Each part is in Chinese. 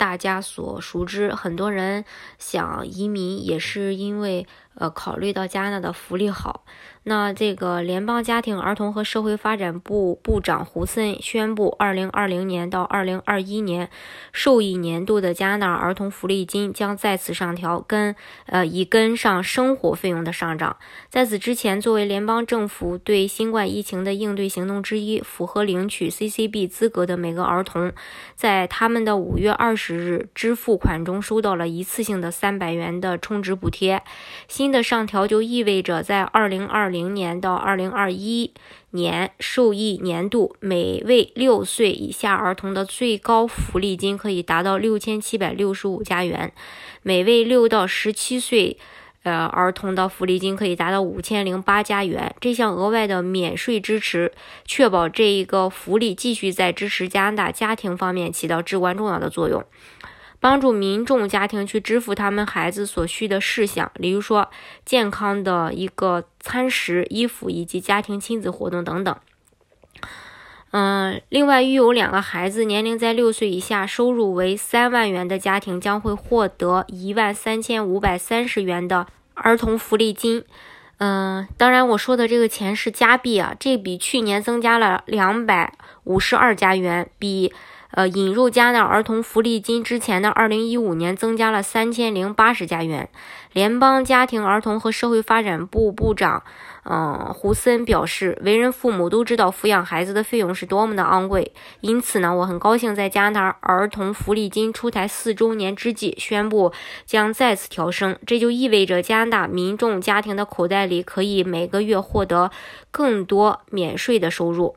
大家所熟知，很多人想移民也是因为，呃，考虑到加拿大的福利好。那这个联邦家庭儿童和社会发展部部长胡森宣布，二零二零年到二零二一年受益年度的加拿大儿童福利金将再次上调，跟呃以跟上生活费用的上涨。在此之前，作为联邦政府对新冠疫情的应对行动之一，符合领取 CCB 资格的每个儿童，在他们的五月二十十日支付款中收到了一次性的三百元的充值补贴。新的上调就意味着在二零二零年到二零二一年受益年度，每位六岁以下儿童的最高福利金可以达到六千七百六十五加元；每位六到十七岁呃儿童的福利金可以达到五千零八加元。这项额外的免税支持，确保这一个福利继续在支持加拿大家庭方面起到至关重要的作用。帮助民众家庭去支付他们孩子所需的事项，比如说健康的一个餐食、衣服以及家庭亲子活动等等。嗯，另外，育有两个孩子，年龄在六岁以下，收入为三万元的家庭将会获得一万三千五百三十元的儿童福利金。嗯，当然，我说的这个钱是加币啊，这比去年增加了两百五十二加元，比。呃，引入加纳儿童福利金之前的二零一五年增加了三千零八十加元。联邦家庭儿童和社会发展部部长，嗯，胡森表示，为人父母都知道抚养孩子的费用是多么的昂贵，因此呢，我很高兴在加拿大儿童福利金出台四周年之际宣布将再次调升。这就意味着加拿大民众家庭的口袋里可以每个月获得更多免税的收入。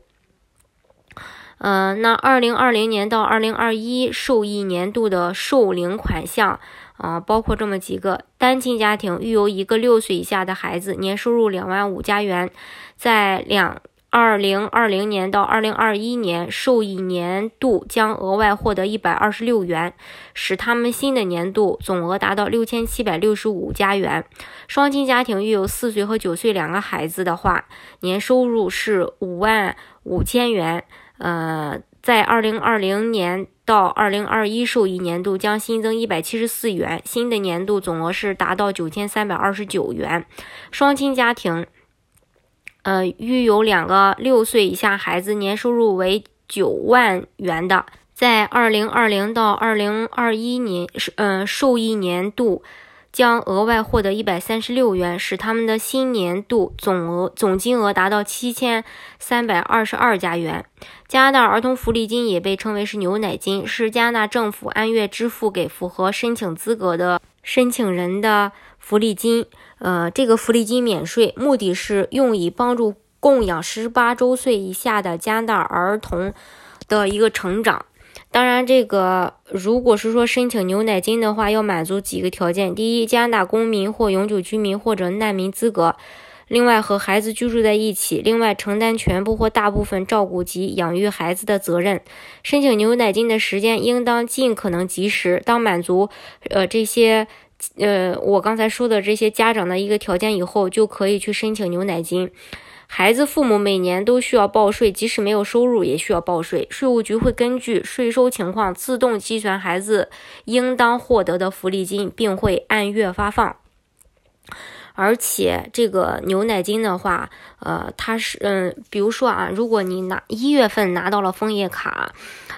呃，那二零二零年到二零二一受益年度的受领款项啊，包括这么几个：单亲家庭育有一个六岁以下的孩子，年收入两万五加元，在两二零二零年到二零二一年受益年度将额外获得一百二十六元，使他们新的年度总额达到六千七百六十五加元。双亲家庭育有四岁和九岁两个孩子的话，年收入是五万五千元。呃，在二零二零年到二零二一受益年度将新增一百七十四元，新的年度总额是达到九千三百二十九元。双亲家庭，呃，育有两个六岁以下孩子，年收入为九万元的，在二零二零到二零二一年，呃，受益年度。将额外获得一百三十六元，使他们的新年度总额总金额达到七千三百二十二加元。加拿大儿童福利金也被称为是牛奶金，是加拿大政府按月支付给符合申请资格的申请人的福利金。呃，这个福利金免税，目的是用以帮助供养十八周岁以下的加拿大儿童的一个成长。当然，这个如果是说申请牛奶金的话，要满足几个条件：第一，加拿大公民或永久居民或者难民资格；另外，和孩子居住在一起；另外，承担全部或大部分照顾及养育孩子的责任。申请牛奶金的时间应当尽可能及时。当满足呃这些呃我刚才说的这些家长的一个条件以后，就可以去申请牛奶金。孩子父母每年都需要报税，即使没有收入也需要报税。税务局会根据税收情况自动计算孩子应当获得的福利金，并会按月发放。而且这个牛奶金的话，呃，它是嗯，比如说啊，如果你拿一月份拿到了枫叶卡，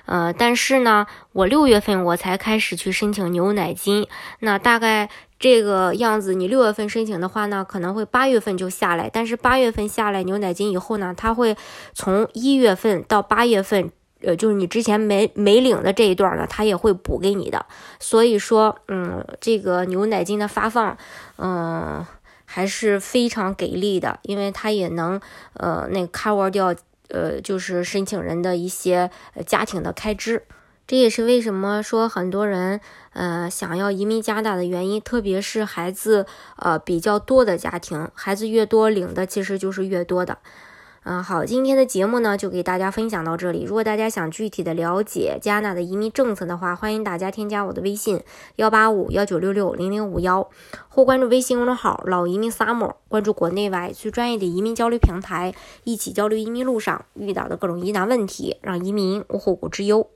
呃，但是呢，我六月份我才开始去申请牛奶金，那大概。这个样子，你六月份申请的话呢，可能会八月份就下来。但是八月份下来牛奶金以后呢，它会从一月份到八月份，呃，就是你之前没没领的这一段呢，它也会补给你的。所以说，嗯，这个牛奶金的发放，嗯，还是非常给力的，因为它也能，呃，那 cover 掉，呃，就是申请人的一些家庭的开支。这也是为什么说很多人呃想要移民加拿大的原因，特别是孩子呃比较多的家庭，孩子越多领的其实就是越多的。嗯，好，今天的节目呢就给大家分享到这里。如果大家想具体的了解加拿大的移民政策的话，欢迎大家添加我的微信幺八五幺九六六零零五幺，或关注微信公众号“老移民 summer”，关注国内外最专业的移民交流平台，一起交流移民路上遇到的各种疑难问题，让移民无后顾之忧。